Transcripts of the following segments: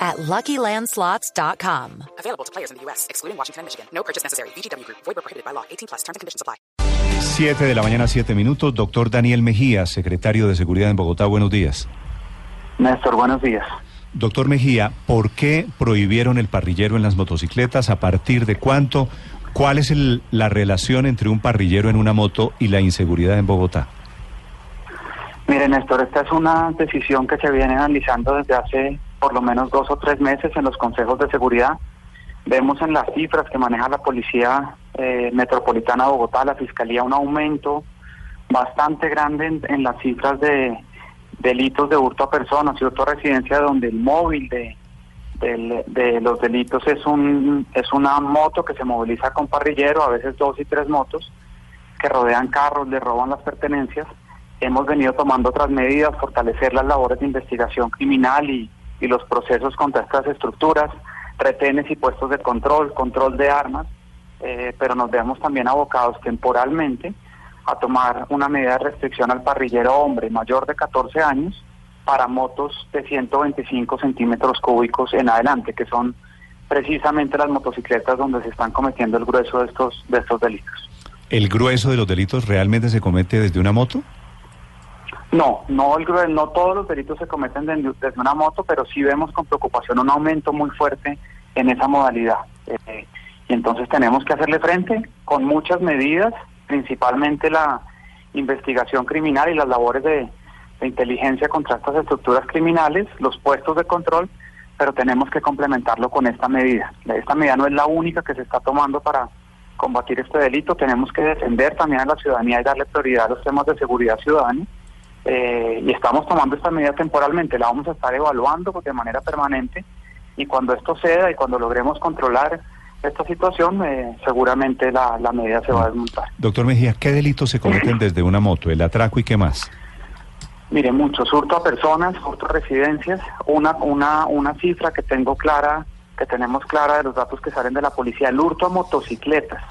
at LuckyLandSlots.com. Available to players in the U.S., excluding Washington and Michigan. No purchase necessary. VGW Group. Void where prohibited by law. 18 plus. Terms and conditions apply. 7 de la mañana, 7 minutos. Doctor Daniel Mejía, secretario de Seguridad en Bogotá. Buenos días. Néstor, buenos días. Doctor Mejía, ¿por qué prohibieron el parrillero en las motocicletas? ¿A partir de cuánto? ¿Cuál es el- la relación entre un parrillero en una moto y la inseguridad en Bogotá? Mire, Néstor, esta es una decisión que se viene analizando desde hace por lo menos dos o tres meses en los consejos de seguridad. Vemos en las cifras que maneja la Policía eh, Metropolitana de Bogotá, la Fiscalía, un aumento bastante grande en, las cifras de delitos de hurto a personas y hurto a residencia, donde el móvil de, del- de los delitos es, un, es una moto que se moviliza con parrillero, a veces dos y tres motos, que rodean carros, le roban las pertenencias. Hemos venido tomando otras medidas, fortalecer las labores de investigación criminal y, y los procesos contra estas estructuras, retenes y puestos de control, control de armas, eh, pero nos vemos también abocados temporalmente a tomar una medida de restricción al parrillero hombre mayor de 14 años para motos de 125 centímetros cúbicos en adelante, que son precisamente las motocicletas donde se están cometiendo el grueso de estos, de estos delitos. ¿El grueso de los delitos realmente se comete desde una moto? No, no, el, no todos los delitos se cometen de- desde una moto, pero sí vemos con preocupación un aumento muy fuerte en esa modalidad. Eh, y entonces tenemos que hacerle frente con muchas medidas, principalmente la investigación criminal y las labores de, de inteligencia contra estas estructuras criminales, los puestos de control, pero tenemos que complementarlo con esta medida. Esta medida no es la única que se está tomando para combatir este delito, tenemos que defender también a la ciudadanía y darle prioridad a los temas de seguridad ciudadana. Eh, y estamos tomando esta medida temporalmente, la vamos a estar evaluando de manera permanente y cuando esto ceda y cuando logremos controlar esta situación, eh, seguramente la, la medida se va a desmontar. Doctor Mejía, ¿qué delitos se cometen desde una moto? ¿El atraco y qué más? Mire, muchos hurto a personas, hurto a residencias, una, una, una cifra que tengo clara, que tenemos clara de los datos que salen de la policía, el hurto a motocicletas.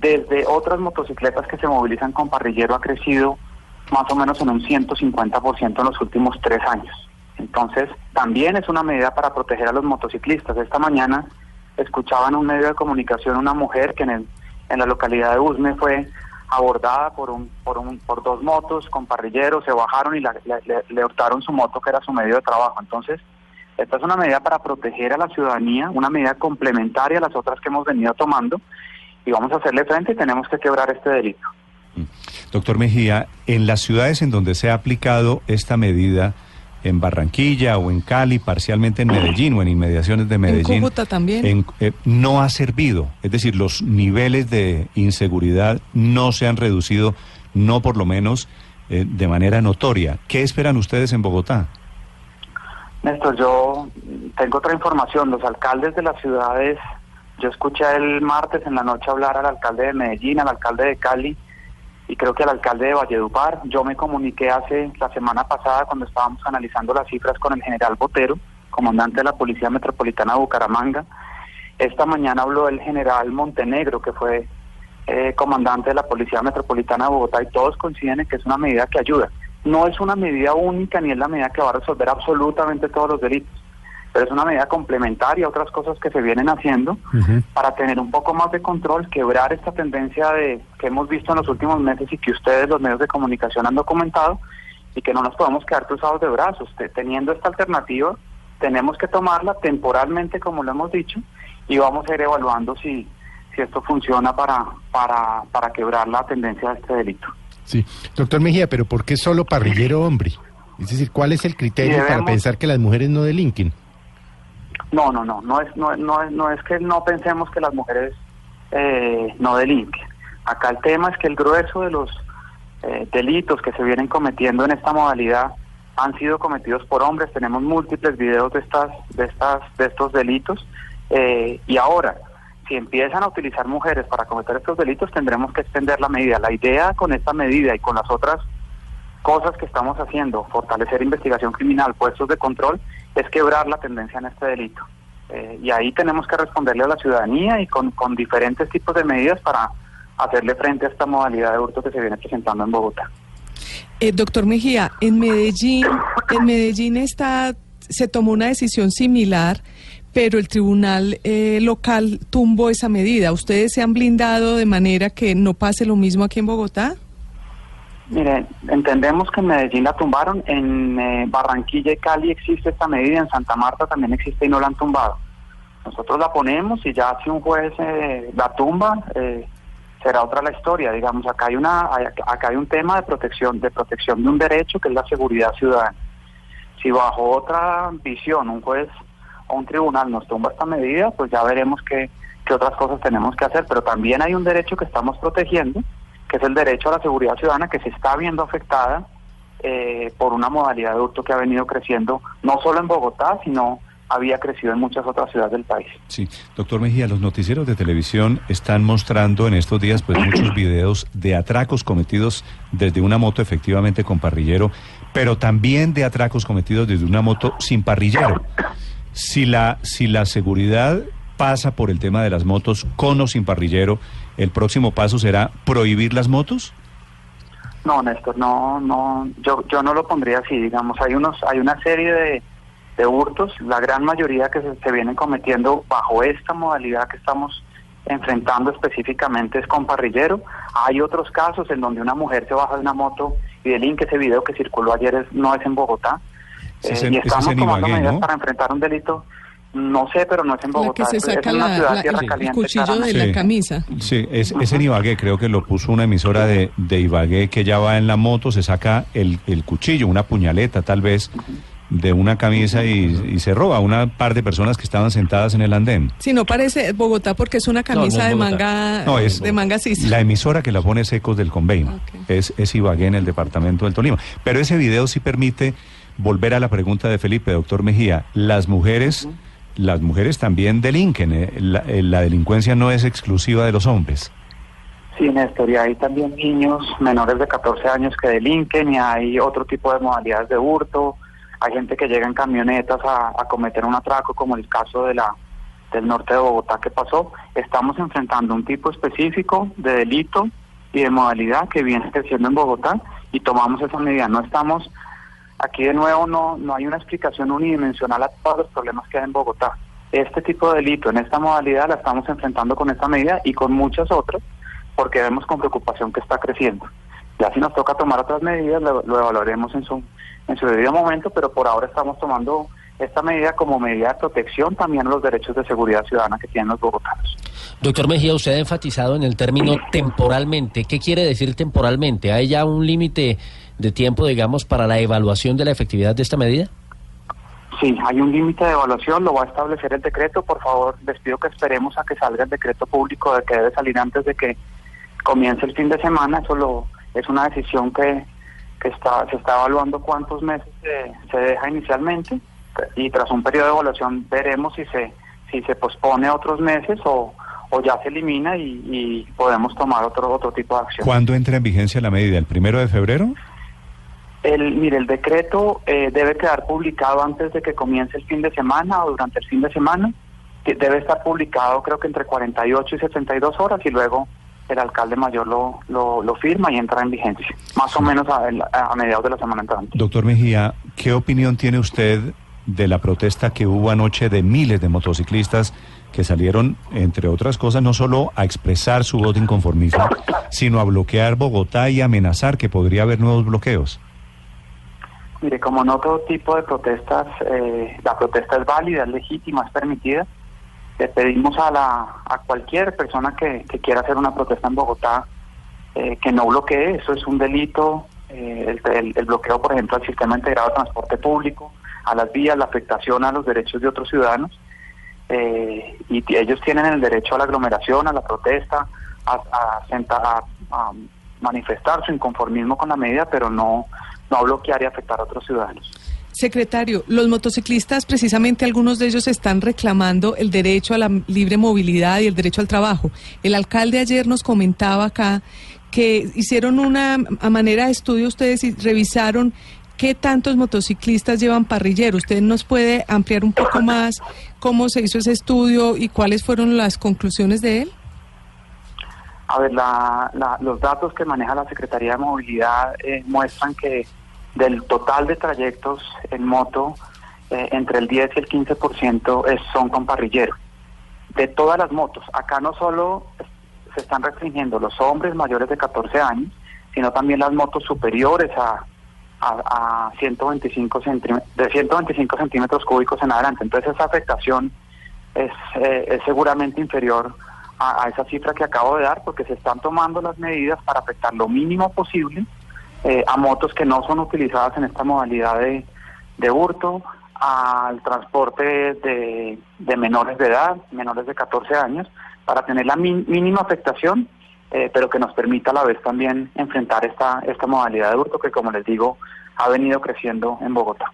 Desde otras motocicletas que se movilizan con parrillero ha crecido más o menos en un 150% en los últimos tres años. Entonces, también es una medida para proteger a los motociclistas. Esta mañana escuchaba en un medio de comunicación una mujer que en, el- en la localidad de Usme fue abordada por un, por un, por dos motos con parrilleros, se bajaron y la- le, le- le hurtaron su moto que era su medio de trabajo. Entonces, esta es una medida para proteger a la ciudadanía, una medida complementaria a las otras que hemos venido tomando y vamos a hacerle frente y tenemos que quebrar este delito. Doctor Mejía, en las ciudades en donde se ha aplicado esta medida, en Barranquilla o en Cali, parcialmente en Medellín o en inmediaciones de Medellín, Cúcuta también. en- eh, no ha servido. Es decir, los niveles de inseguridad no se han reducido, no por lo menos eh, de manera notoria. ¿Qué esperan ustedes en Bogotá? Néstor, yo tengo otra información. Los alcaldes de las ciudades, yo escuché el martes en la noche hablar al alcalde de Medellín, al alcalde de Cali y creo que al alcalde de Valledupar. Yo me comuniqué hace la semana pasada cuando estábamos analizando las cifras con el general Botero, comandante de la Policía Metropolitana de Bucaramanga. Esta mañana habló el general Montenegro, que fue eh, comandante de la Policía Metropolitana de Bogotá, y todos coinciden en que es una medida que ayuda. No es una medida única ni es la medida que va a resolver absolutamente todos los delitos, pero es una medida complementaria a otras cosas que se vienen haciendo para tener un poco más de control, quebrar esta tendencia de que hemos visto en los últimos meses y que ustedes, los medios de comunicación, han documentado y que no nos podemos quedar cruzados de brazos. Te- teniendo esta alternativa, tenemos que tomarla temporalmente, como lo hemos dicho, y vamos a ir evaluando si, si esto funciona para, para, para quebrar la tendencia de este delito. Sí, doctor Mejía, pero ¿por qué solo parrillero hombre? Es decir, ¿cuál es el criterio para pensar que las mujeres no delinquen? No, no, no, no es, no, no, no es que no pensemos que las mujeres eh, no delinquen. Acá el tema es que el grueso de los eh, delitos que se vienen cometiendo en esta modalidad han sido cometidos por hombres. Tenemos múltiples videos de estas, de estas, de estos delitos eh, y ahora si empiezan a utilizar mujeres para cometer estos delitos, tendremos que extender la medida. La idea con esta medida y con las otras cosas que estamos haciendo, fortalecer investigación criminal, puestos de control, es quebrar la tendencia en este delito. Eh, y ahí tenemos que responderle a la ciudadanía y con, con diferentes tipos de medidas para hacerle frente a esta modalidad de hurto que se viene presentando en Bogotá. Eh, doctor Mejía, en Medellín, en Medellín está, se tomó una decisión similar, pero el tribunal eh, local tumbó esa medida. ¿Ustedes se han blindado de manera que no pase lo mismo aquí en Bogotá? Mire, entendemos que en Medellín la tumbaron, en eh, Barranquilla y Cali existe esta medida, en Santa Marta también existe y no la han tumbado. Nosotros la ponemos y ya si un juez eh, la tumba, eh, será otra la historia. Digamos, acá hay una, acá hay un tema de protección, de protección de un derecho que es la seguridad ciudadana. Si bajo otra visión un juez o un tribunal nos tumba esta medida, pues ya veremos qué, qué otras cosas tenemos que hacer. Pero también hay un derecho que estamos protegiendo, que es el derecho a la seguridad ciudadana, que se está viendo afectada eh, por una modalidad de hurto que ha venido creciendo, no solo en Bogotá, sino había crecido en muchas otras ciudades del país. Sí, doctor Mejía, los noticieros de televisión están mostrando en estos días pues muchos videos de atracos cometidos desde una moto efectivamente con parrillero, pero también de atracos cometidos desde una moto sin parrillero. Si la si la seguridad pasa por el tema de las motos con o sin parrillero, el próximo paso será prohibir las motos. No, Néstor, no, no, yo, yo no lo pondría así, digamos, hay unos, hay una serie de, de hurtos, la gran mayoría que se, se vienen cometiendo bajo esta modalidad que estamos enfrentando específicamente es con parrillero. Hay otros casos en donde una mujer se baja de una moto y delinque ese video que circuló ayer es- no es en Bogotá. Es Eh, en- y es estamos en tomando Ibagué, medidas ¿no? para enfrentar un delito, no sé, pero no es en La Bogotá. que se es- es saca una la- ciudad la- tierra el caliente, cuchillo de la camisa. Sí, es, es en Ibagué, creo que lo puso una emisora de, de Ibagué que ya va en la moto, se saca el, el cuchillo, una puñaleta tal vez, de una camisa y, y se roba a una par de personas que estaban sentadas en el andén. Si no parece Bogotá porque es una camisa no es de manga No, es de manga sisa. la emisora que la pone es Ecos del Convenio, Ok. es, es Ibagué en el departamento del Tolima. Pero ese video sí permite volver a la pregunta de Felipe, doctor Mejía, las mujeres... Las mujeres también delinquen, eh, la, eh, la delincuencia no es exclusiva de los hombres. Sí, Néstor, y hay también niños menores de 14 años que delinquen y hay otro tipo de modalidades de hurto. Hay gente que llega en camionetas a, a cometer un atraco, como el caso de la del norte de Bogotá que pasó. Estamos enfrentando un tipo específico de delito y de modalidad que viene creciendo en Bogotá y tomamos esa medida. No estamos aquí de nuevo, no no hay una explicación unidimensional a todos los problemas que hay en Bogotá. Este tipo de delito en esta modalidad la estamos enfrentando con esta medida y con muchas otras porque vemos con preocupación que está creciendo. Ya si nos toca tomar otras medidas, lo, evaluaremos en su, en su debido momento, pero por ahora estamos tomando esta medida como medida de protección también a los derechos de seguridad ciudadana que tienen los bogotanos. Doctor Mejía, usted ha enfatizado en el término temporalmente. ¿Qué quiere decir temporalmente? ¿Hay ya un límite de tiempo, digamos, para la evaluación de la efectividad de esta medida? Sí, hay un límite de evaluación, lo va a establecer el decreto. Por favor, les pido que esperemos a que salga el decreto público de que debe salir antes de que comience el fin de semana. Eso lo, es una decisión que, que está, se está evaluando cuántos meses se, se deja inicialmente y tras un periodo de evaluación veremos si se, si se pospone otros meses o, o ya se elimina y, y podemos tomar otro, otro tipo de acción. ¿Cuándo entra en vigencia la medida? ¿El primero de febrero? El, mire, el decreto eh, debe quedar publicado antes de que comience el fin de semana o durante el fin de semana. Que Debe estar publicado creo que entre 48 y 72 horas y luego el alcalde mayor lo, lo, lo firma y entra en vigencia, más o menos a, a mediados de la semana entrante. Doctor Mejía, ¿qué opinión tiene usted de la protesta que hubo anoche de miles de motociclistas que salieron, entre otras cosas, no solo a expresar su voto inconformismo, sino a bloquear Bogotá y amenazar que podría haber nuevos bloqueos? Mire, como no todo tipo de protestas, eh, la protesta es válida, es legítima, es permitida. Le pedimos a, la, a cualquier persona que, que quiera hacer una protesta en Bogotá eh, que no bloquee, eso es un delito. eh, el, bloqueo, por ejemplo, al sistema integrado de transporte público, a las vías, la afectación a los derechos de otros ciudadanos. eh, y ellos tienen el derecho a la aglomeración, a la protesta, a, a senta- a- a manifestar su inconformismo con la medida, pero no, no bloquear y afectar a otros ciudadanos. Secretario, los motociclistas, precisamente algunos de ellos están reclamando el derecho a la libre movilidad y el derecho al trabajo. El alcalde ayer nos comentaba acá que hicieron una a manera de estudio ustedes y revisaron qué tantos motociclistas llevan parrillero. ¿Usted nos puede ampliar un poco más cómo se hizo ese estudio y cuáles fueron las conclusiones de él? A ver, la- la- los datos que maneja la Secretaría de Movilidad eh, muestran que del total de trayectos en moto, eh, entre el 10 y el 15% es, son con parrillero. De todas las motos, acá no solo se están restringiendo los hombres mayores de 14 años, sino también las motos superiores a, a, a 125 centímetros, de 125 centímetros cúbicos en adelante. Entonces esa afectación es, eh, es seguramente inferior a, a esa cifra que acabo de dar porque se están tomando las medidas para afectar lo mínimo posible eh, a motos que no son utilizadas en esta modalidad de, de hurto, al transporte de, de menores de edad, menores de 14 años, para tener la mínima afectación, eh, pero que nos permita a la vez también enfrentar esta, esta modalidad de hurto que, como les digo, ha venido creciendo en Bogotá.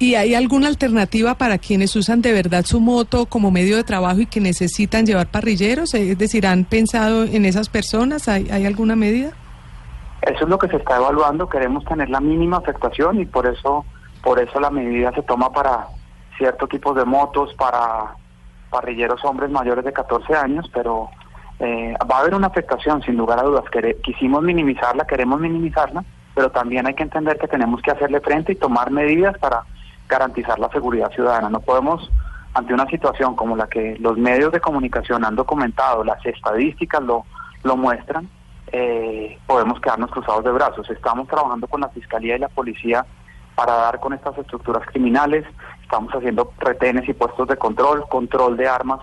¿Y hay alguna alternativa para quienes usan de verdad su moto como medio de trabajo y que necesitan llevar parrilleros? Es decir, ¿han pensado en esas personas? ¿Hay, hay alguna medida? Eso es lo que se está evaluando. Queremos tener la mínima afectación y por eso, por eso la medida se toma para ciertos tipos de motos, para parrilleros hombres mayores de 14 años, pero eh, va a haber una afectación sin lugar a dudas. Quere- quisimos minimizarla, queremos minimizarla, pero también hay que entender que tenemos que hacerle frente y tomar medidas para garantizar la seguridad ciudadana. No podemos, ante una situación como la que los medios de comunicación han documentado, las estadísticas lo, lo muestran, eh, podemos quedarnos cruzados de brazos. Estamos trabajando con la Fiscalía y la Policía para dar con estas estructuras criminales, estamos haciendo retenes y puestos de control, control de armas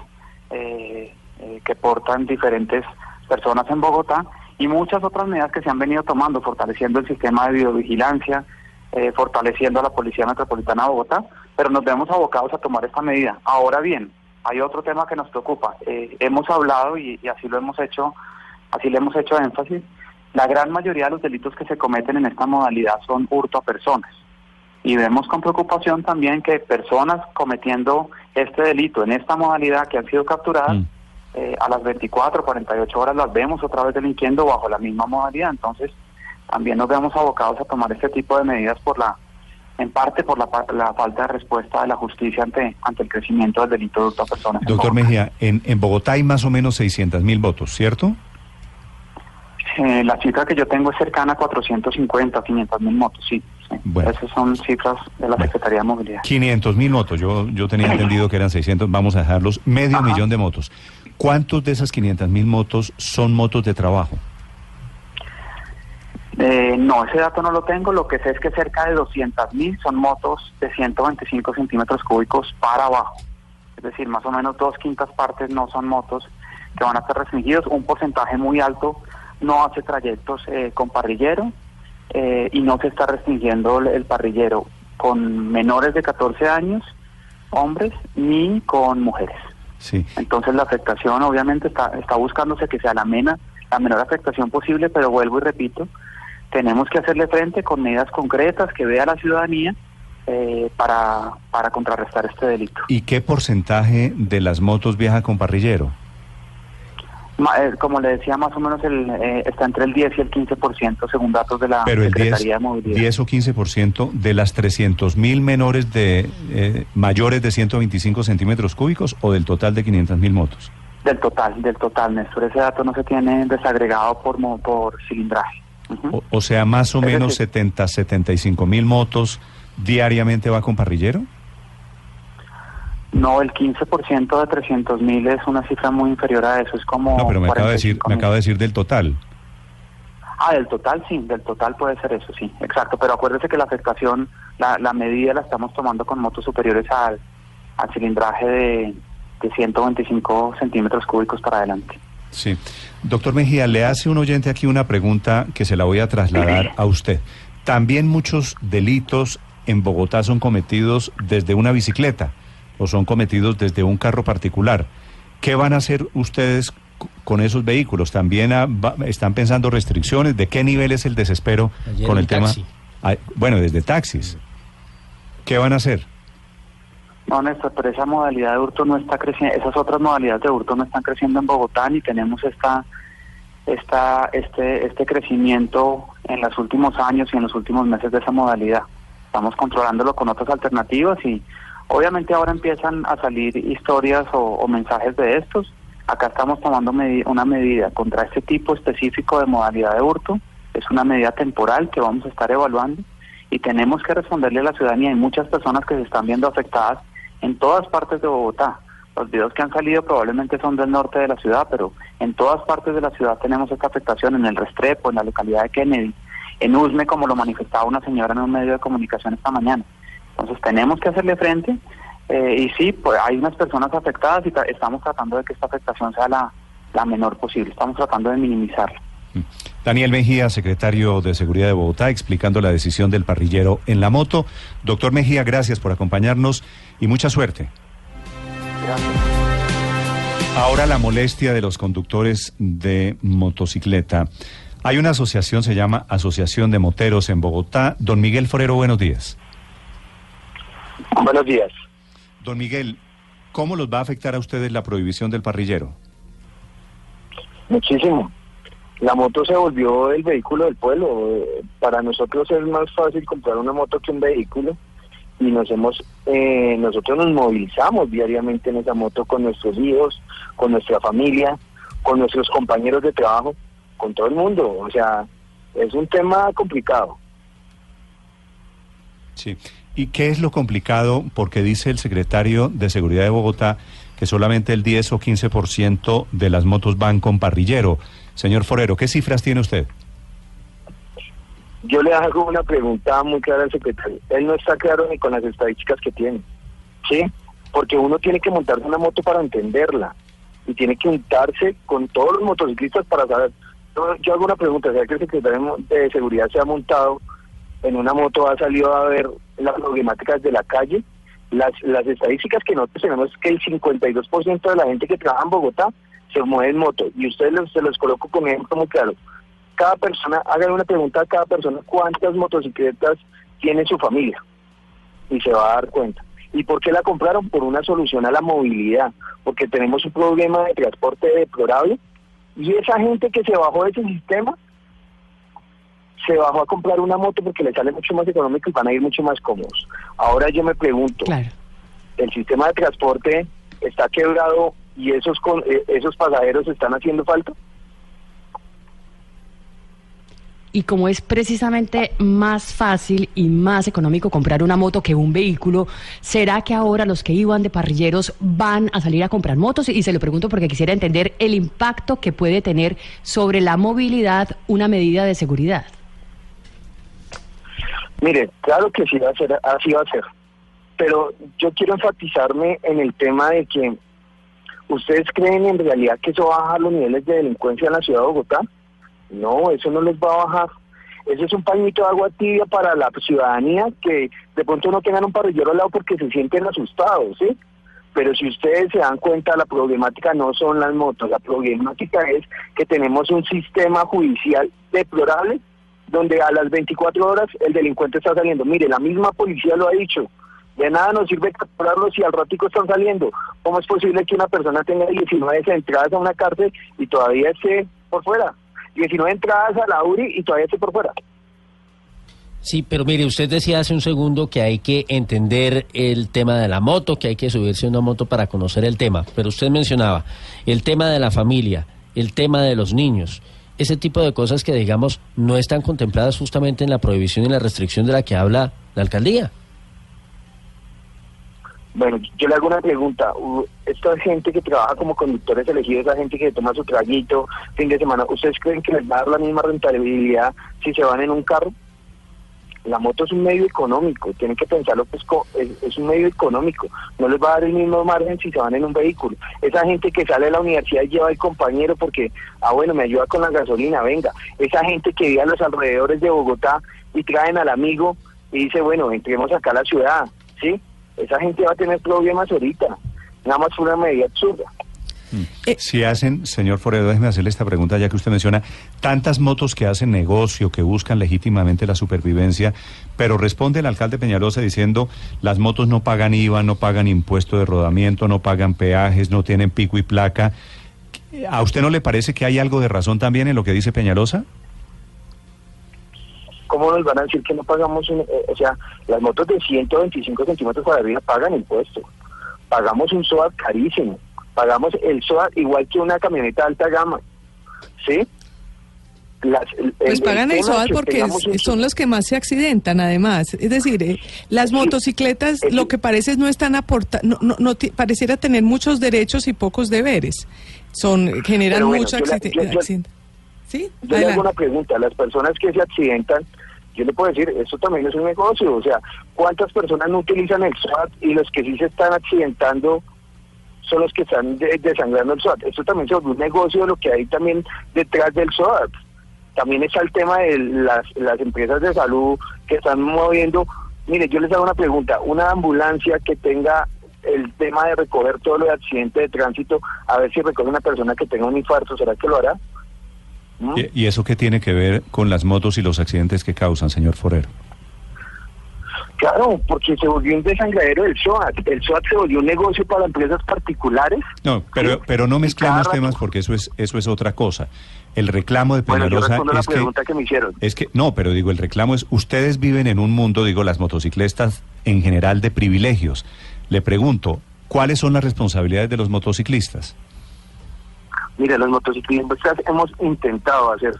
eh, eh, que portan diferentes personas en Bogotá y muchas otras medidas que se han venido tomando, fortaleciendo el sistema de videovigilancia, eh, fortaleciendo a la Policía Metropolitana de Bogotá, pero nos vemos abocados a tomar esta medida. Ahora bien, hay otro tema que nos preocupa. Eh, hemos hablado y, y así lo hemos hecho, así le hemos hecho énfasis. La gran mayoría de los delitos que se cometen en esta modalidad son hurto a personas. Y vemos con preocupación también que personas cometiendo este delito en esta modalidad que han sido capturadas, Mm. eh, a las 24, 48 horas las vemos otra vez delinquiendo bajo la misma modalidad. Entonces, también nos vemos abocados a tomar este tipo de medidas por la, en parte por la, la falta de respuesta de la justicia ante, ante el crecimiento del delito de hurto a personas. Doctor. Mejía, en, en Bogotá hay más o menos 600 mil votos, ¿cierto? Eh, la cifra que yo tengo es cercana a 450, 500 mil motos, sí. sí. Bueno. Esas son cifras de la Bueno. Secretaría de Movilidad. 500 mil motos, yo, yo tenía entendido que eran 600, vamos a dejarlos, medio Ajá. millón de motos. ¿Cuántos de esas 500 mil motos son motos de trabajo? Eh, no, ese dato no lo tengo. Lo que sé es que cerca de 200 mil son motos de 125 centímetros cúbicos para abajo. Es decir, más o menos dos quintas partes no son motos que van a estar restringidos. Un porcentaje muy alto no hace trayectos eh, con parrillero eh, y no se está restringiendo el, parrillero con menores de 14 años, hombres, ni con mujeres. Sí. Entonces la afectación obviamente está, está buscándose que sea la, mena, la menor afectación posible, pero vuelvo y repito, tenemos que hacerle frente con medidas concretas que vea la ciudadanía eh, para, para contrarrestar este delito. ¿Y qué porcentaje de las motos viaja con parrillero? Eh, como le decía, más o menos el, eh, está entre el 10 y el 15% según datos de la Pero el 10, Secretaría de Movilidad. 10 o 15% de las 300 mil menores de eh, mayores de 125 centímetros cúbicos o del total de 500 mil motos. Del total, del total, Néstor. Ese dato no se tiene desagregado por, por cilindraje. O sea, más o Es menos decir- 70, 75 mil motos diariamente va con parrillero. No, el 15% de 300 mil es una cifra muy inferior a eso. Es como. No, pero me acaba de decir, 45 me acaba de decir del total. Ah, del total sí, del total puede ser eso, sí, exacto. Pero acuérdese que la afectación, la, la medida la estamos tomando con motos superiores al, al cilindraje de, de 125 centímetros cúbicos para adelante. Sí. Doctor Mejía, le hace un oyente aquí una pregunta que se la voy a trasladar a usted. También muchos delitos en Bogotá son cometidos desde una bicicleta o son cometidos desde un carro particular. ¿Qué van a hacer ustedes con esos vehículos? ¿También ah, va- están pensando restricciones? ¿De qué nivel es el desespero Ayer con el tema? taxi. Ay, bueno, desde taxis. ¿Qué van a hacer? No, Néstor, pero esa modalidad de hurto no está creciendo, esas otras modalidades de hurto no están creciendo en Bogotá ni tenemos esta, esta, este, este crecimiento en los últimos años y en los últimos meses de esa modalidad. Estamos controlándolo con otras alternativas y obviamente ahora empiezan a salir historias o, o mensajes de estos. Acá estamos tomando una medida contra este tipo específico de modalidad de hurto. Es una medida temporal que vamos a estar evaluando y tenemos que responderle a la ciudadanía. Hay muchas personas que se están viendo afectadas en todas partes de Bogotá. Los videos que han salido probablemente son del norte de la ciudad, pero en todas partes de la ciudad tenemos esta afectación, en el Restrepo, en la localidad de Kennedy, en Usme, como lo manifestaba una señora en un medio de comunicación esta mañana. Entonces tenemos que hacerle frente eh, y sí, pues hay unas personas afectadas y tra- estamos tratando de que esta afectación sea la, la menor posible, estamos tratando de minimizarla. Daniel Mejía, secretario de Seguridad de Bogotá, explicando la decisión del parrillero en la moto. Doctor Mejía, gracias por acompañarnos y mucha suerte. Ahora la molestia de los conductores de motocicleta. Hay una asociación, se llama Asociación de Moteros en Bogotá. Don Miguel Forero, buenos días. Buenos días. Don Miguel, ¿cómo los va a afectar a ustedes la prohibición del parrillero? Muchísimo. La moto se volvió el vehículo del pueblo. Para nosotros es más fácil comprar una moto que un vehículo y nos hemos, eh, nosotros nos movilizamos diariamente en esa moto con nuestros hijos, con nuestra familia, con nuestros compañeros de trabajo, con todo el mundo. O sea, es un tema complicado. Sí. ¿Y qué es lo complicado? Porque dice el secretario de Seguridad de Bogotá que solamente el 10 o 15% de las motos van con parrillero. Señor Forero, ¿qué cifras tiene usted? Yo le hago una pregunta muy clara al secretario. Él no está claro ni con las estadísticas que tiene. ¿Sí? Porque uno tiene que montarse una moto para entenderla. Y tiene que untarse con todos los motociclistas para saber. Yo, hago una pregunta. ¿Será que el secretario de Seguridad se ha montado en una moto, ha salido a ver las problemáticas de la calle? Las, las estadísticas que nosotros tenemos es que el 52% de la gente que trabaja en Bogotá se mueve en moto. Y ustedes los- se los coloco con ejemplo muy claro cada persona, hagan una pregunta a cada persona, ¿cuántas motocicletas tiene su familia? Y se va a dar cuenta. ¿Y por qué la compraron? Por una solución a la movilidad, porque tenemos un problema de transporte deplorable y esa gente que se bajó de ese sistema se bajó a comprar una moto porque le sale mucho más económico y van a ir mucho más cómodos. Ahora yo me pregunto, Claro. el sistema de transporte está quebrado y esos con, eh, esos pasajeros están haciendo falta? Y como es precisamente más fácil y más económico comprar una moto que un vehículo, ¿será que ahora los que iban de parrilleros van a salir a comprar motos? Y se lo pregunto porque quisiera entender el impacto que puede tener sobre la movilidad una medida de seguridad. Mire, claro que sí va a ser, así va a ser. Pero yo quiero enfatizarme en el tema de que ustedes creen en realidad que eso va a bajar los niveles de delincuencia en la ciudad de Bogotá. No, eso no les va a bajar. Ese es un pañito de agua tibia para la ciudadanía que de pronto no tengan un parrillero al lado porque se sienten asustados, ¿sí? Pero si ustedes se dan cuenta, la problemática no son las motos, la problemática es que tenemos un sistema judicial deplorable donde a las 24 horas el delincuente está saliendo. Mire, la misma policía lo ha dicho. De nada nos sirve capturarlos si al ratico están saliendo. ¿Cómo es posible que una persona tenga 19 entradas a una cárcel y todavía esté por fuera? 19 entradas a la URI y todavía esté por fuera. Sí, pero mire, usted decía hace un segundo que hay que entender el tema de la moto, que hay que subirse a una moto para conocer el tema, pero usted mencionaba el tema de la familia, el tema de los niños, ese tipo de cosas que, digamos, no están contempladas justamente en la prohibición y la restricción de la que habla la alcaldía. Bueno, yo le hago una pregunta. Esta gente que trabaja como conductores elegidos, esa gente que toma su traguito fin de semana, ¿ustedes creen que les va a dar la misma rentabilidad si se van en un carro? La moto es un medio económico, tienen que pensarlo, pues es, un medio económico, no les va a dar el mismo margen si se van en un vehículo. Esa gente que sale de la universidad y lleva al compañero porque, ah bueno, me ayuda con la gasolina, venga. Esa gente que vive a los alrededores de Bogotá y traen al amigo y dice, bueno, entremos acá a la ciudad, ¿sí? Esa gente va a tener problemas ahorita, nada más una medida absurda. Eh, Si hacen, señor Forero, déjeme hacerle esta pregunta ya que usted menciona tantas motos que hacen negocio, que buscan legítimamente la supervivencia, pero responde el alcalde Peñalosa diciendo las motos no pagan IVA, no pagan impuesto de rodamiento, no pagan peajes, no tienen pico y placa. ¿A usted no le parece que hay algo de razón también en lo que dice Peñalosa? ¿Cómo nos van a decir que no pagamos? un- eh, o sea, las motos de 125 centímetros arriba pagan impuesto. Pagamos un SOAT carísimo. Pagamos el SOAT igual que una camioneta de alta gama. ¿Sí? Las- el- Pues pagan el el SOAT que porque es- son los que más se accidentan, además. Es decir, eh, las Sí. motocicletas Es lo que- que parece es no están aportando, no, no, no pareciera tener muchos derechos y pocos deberes. Son generan bueno, mucho yo la- accidente. ¿Sí? Yo le hago una pregunta, las personas que se accidentan, yo le puedo decir, esto también es un negocio, o sea, ¿cuántas personas no utilizan el SWAT y los que sí se están accidentando son los que están de- desangrando el SWAT? Esto también se vuelve un negocio de lo que hay también detrás del SWAT. También está el tema de las, las empresas de salud que están moviendo. Mire, yo les hago una pregunta, una ambulancia que tenga el tema de recoger todo lo de accidente de tránsito, a ver si recoge una persona que tenga un infarto, ¿será que lo hará? ¿Mm? ¿Y, y eso qué tiene que ver con las motos y los accidentes que causan, señor Forero? Claro, porque se volvió un desangradero del SOAT. El SOAT se volvió un negocio para empresas particulares. No, pero, pero no cada temas porque eso es, eso es otra cosa. El reclamo de Bueno, yo Peñalosa la es que, pregunta que me hicieron. es que, no, pero digo, el reclamo es, ustedes viven en un mundo, digo, las motociclistas en general de privilegios. Le pregunto, ¿cuáles son las responsabilidades de los motociclistas? Mire, los motociclistas hemos intentado hacer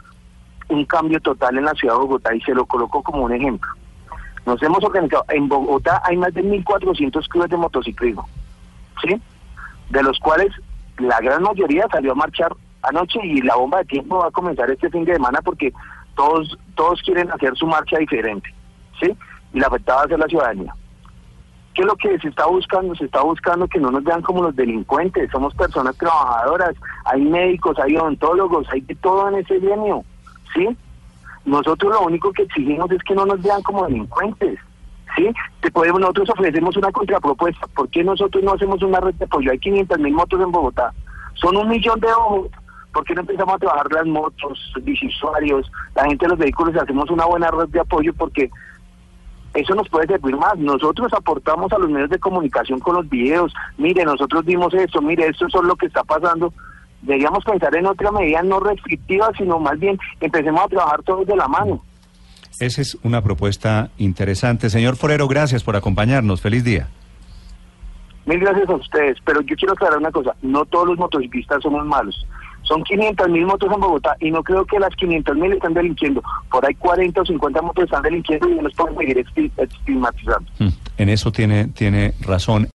un cambio total en la ciudad de Bogotá y se lo coloco como un ejemplo. Nos hemos organizado. En Bogotá hay más de 1.400 clubes de motociclismo, ¿sí? De los cuales la gran mayoría salió a marchar anoche y la bomba de tiempo va a comenzar este fin de semana porque todos todos quieren hacer su marcha diferente, ¿sí? Y la afectada va a ser la ciudadanía. ¿Qué es lo que se está buscando? Se está buscando que no nos vean como los delincuentes, somos personas trabajadoras, hay médicos, hay odontólogos, hay de todo en ese gremio, ¿sí? Nosotros lo único que exigimos es que no nos vean como delincuentes, ¿sí? Te podemos, nosotros ofrecemos una contrapropuesta, ¿por qué nosotros no hacemos una red de apoyo? Hay 500 mil motos en Bogotá, son un millón de ojos, ¿por qué no empezamos a trabajar las motos, biciusuarios, la gente de los vehículos, hacemos una buena red de apoyo porque eso nos puede servir más. Nosotros aportamos a los medios de comunicación con los videos. Mire, nosotros vimos esto, mire, esto es lo que está pasando. Deberíamos pensar en otra medida no restrictiva, sino más bien empecemos a trabajar todos de la mano. Esa es una propuesta interesante. Señor Forero, gracias por acompañarnos. Feliz día. Mil gracias a ustedes, pero yo quiero aclarar una cosa, no todos los motociclistas somos malos. Son 500 mil motos en Bogotá y no creo que las 500 mil están delinquiendo. Por ahí 40 o 50 motos están delinquiendo y no nos pueden seguir estig- estigmatizando. Mm, En eso tiene, tiene razón.